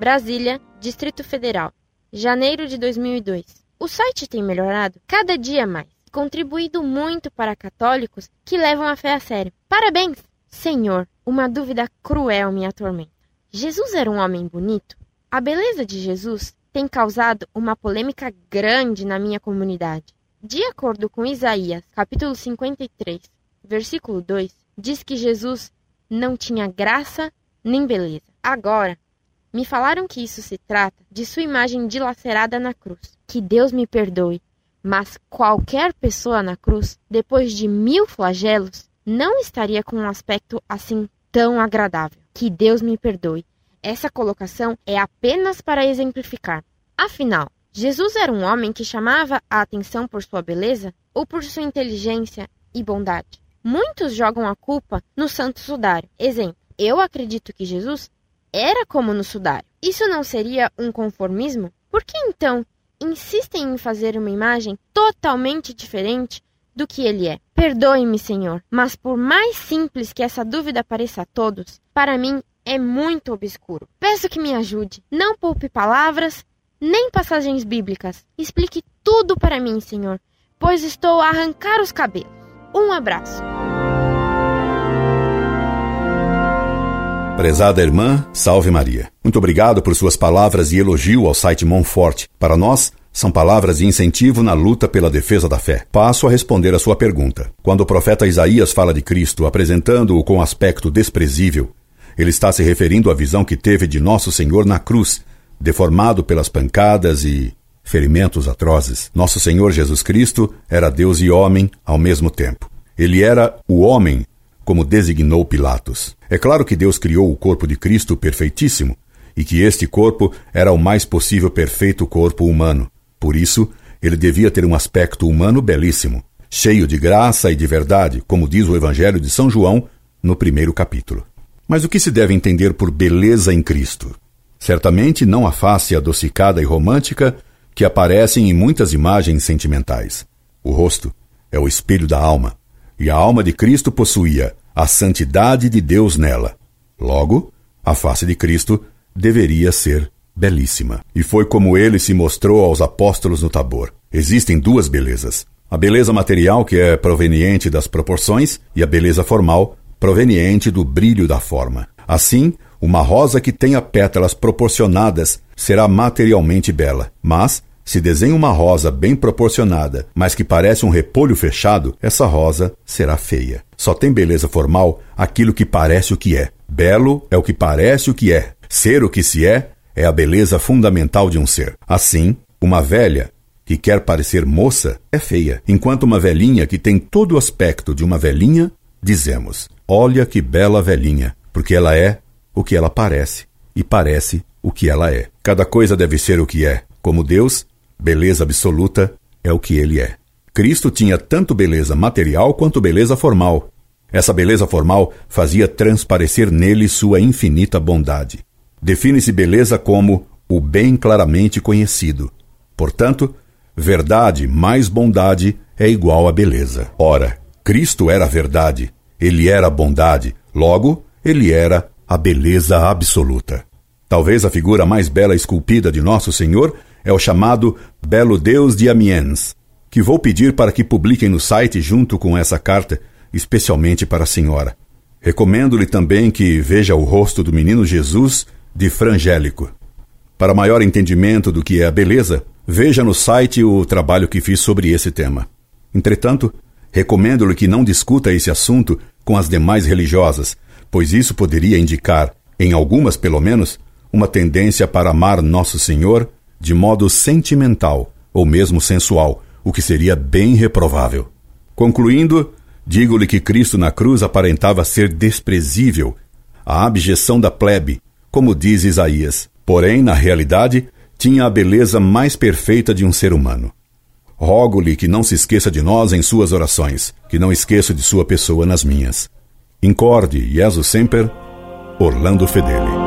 Brasília, Distrito Federal, janeiro de 2002. O site tem melhorado cada dia mais, contribuído muito para católicos que levam a fé a sério. Parabéns! Senhor, uma dúvida cruel me atormenta. Jesus era um homem bonito? A beleza de Jesus tem causado uma polêmica grande na minha comunidade. De acordo com Isaías, capítulo 53, versículo 2, diz que Jesus não tinha graça nem beleza. Agora, me falaram que isso se trata de sua imagem dilacerada na cruz. Que Deus me perdoe, mas qualquer pessoa na cruz, depois de mil flagelos, não estaria com um aspecto assim tão agradável. Que Deus me perdoe. Essa colocação é apenas para exemplificar. Afinal, Jesus era um homem que chamava a atenção por sua beleza ou por sua inteligência e bondade? Muitos jogam a culpa no Santo Sudário. Exemplo, eu acredito que Jesus era como no sudário. Isso não seria um conformismo? Por que então insistem em fazer uma imagem totalmente diferente do que ele é? Perdoe-me, Senhor, mas por mais simples que essa dúvida pareça a todos, para mim é muito obscuro. Peço que me ajude. Não poupe palavras, nem passagens bíblicas. Explique tudo para mim, Senhor, pois estou a arrancar os cabelos. Um abraço. Prezada irmã, salve Maria. Muito obrigado por suas palavras e elogio ao site Monfort. Para nós, são palavras de incentivo na luta pela defesa da fé. Passo a responder a sua pergunta. Quando o profeta Isaías fala de Cristo apresentando-o com aspecto desprezível, ele está se referindo à visão que teve de Nosso Senhor na cruz, deformado pelas pancadas e ferimentos atrozes. Nosso Senhor Jesus Cristo era Deus e homem ao mesmo tempo. Ele era o homem como designou Pilatos. É claro que Deus criou o corpo de Cristo perfeitíssimo e que este corpo era o mais possível perfeito corpo humano. Por isso, ele devia ter um aspecto humano belíssimo, cheio de graça e de verdade, como diz o Evangelho de São João no primeiro capítulo. Mas o que se deve entender por beleza em Cristo? Certamente não a face adocicada e romântica que aparecem em muitas imagens sentimentais. O rosto é o espelho da alma, e a alma de Cristo possuía a santidade de Deus nela. Logo, a face de Cristo deveria ser belíssima. E foi como ele se mostrou aos apóstolos no Tabor. Existem duas belezas: a beleza material, que é proveniente das proporções, e a beleza formal, proveniente do brilho da forma. Assim, uma rosa que tenha pétalas proporcionadas será materialmente bela, mas se desenha uma rosa bem proporcionada, mas que parece um repolho fechado, essa rosa será feia. Só tem beleza formal aquilo que parece o que é. Belo é o que parece o que é. Ser o que se é é a beleza fundamental de um ser. Assim, uma velha que quer parecer moça é feia, enquanto uma velhinha que tem todo o aspecto de uma velhinha, dizemos: Olha que bela velhinha, porque ela é o que ela parece e parece o que ela é. Cada coisa deve ser o que é. Como Deus, Beleza absoluta é o que ele é. Cristo tinha tanto beleza material quanto beleza formal. Essa beleza formal fazia transparecer nele sua infinita bondade. Define-se beleza como o bem claramente conhecido. Portanto, verdade mais bondade é igual a beleza. Ora, Cristo era verdade, ele era bondade, logo, ele era a beleza absoluta. Talvez a figura mais bela esculpida de Nosso Senhor é o chamado Belo Deus de Amiens, que vou pedir para que publiquem no site junto com essa carta, especialmente para a senhora. Recomendo-lhe também que veja o rosto do menino Jesus de Frangélico. Para maior entendimento do que é a beleza, veja no site o trabalho que fiz sobre esse tema. Entretanto, recomendo-lhe que não discuta esse assunto com as demais religiosas, pois isso poderia indicar, em algumas pelo menos, uma tendência para amar Nosso Senhor de modo sentimental ou mesmo sensual, o que seria bem reprovável. Concluindo, digo-lhe que Cristo na cruz aparentava ser desprezível, a abjeção da plebe, como diz Isaías. Porém, na realidade, tinha a beleza mais perfeita de um ser humano. Rogo-lhe que não se esqueça de nós em suas orações, que não esqueço de sua pessoa nas minhas. Incorde, Jesus Semper, Orlando Fedeli.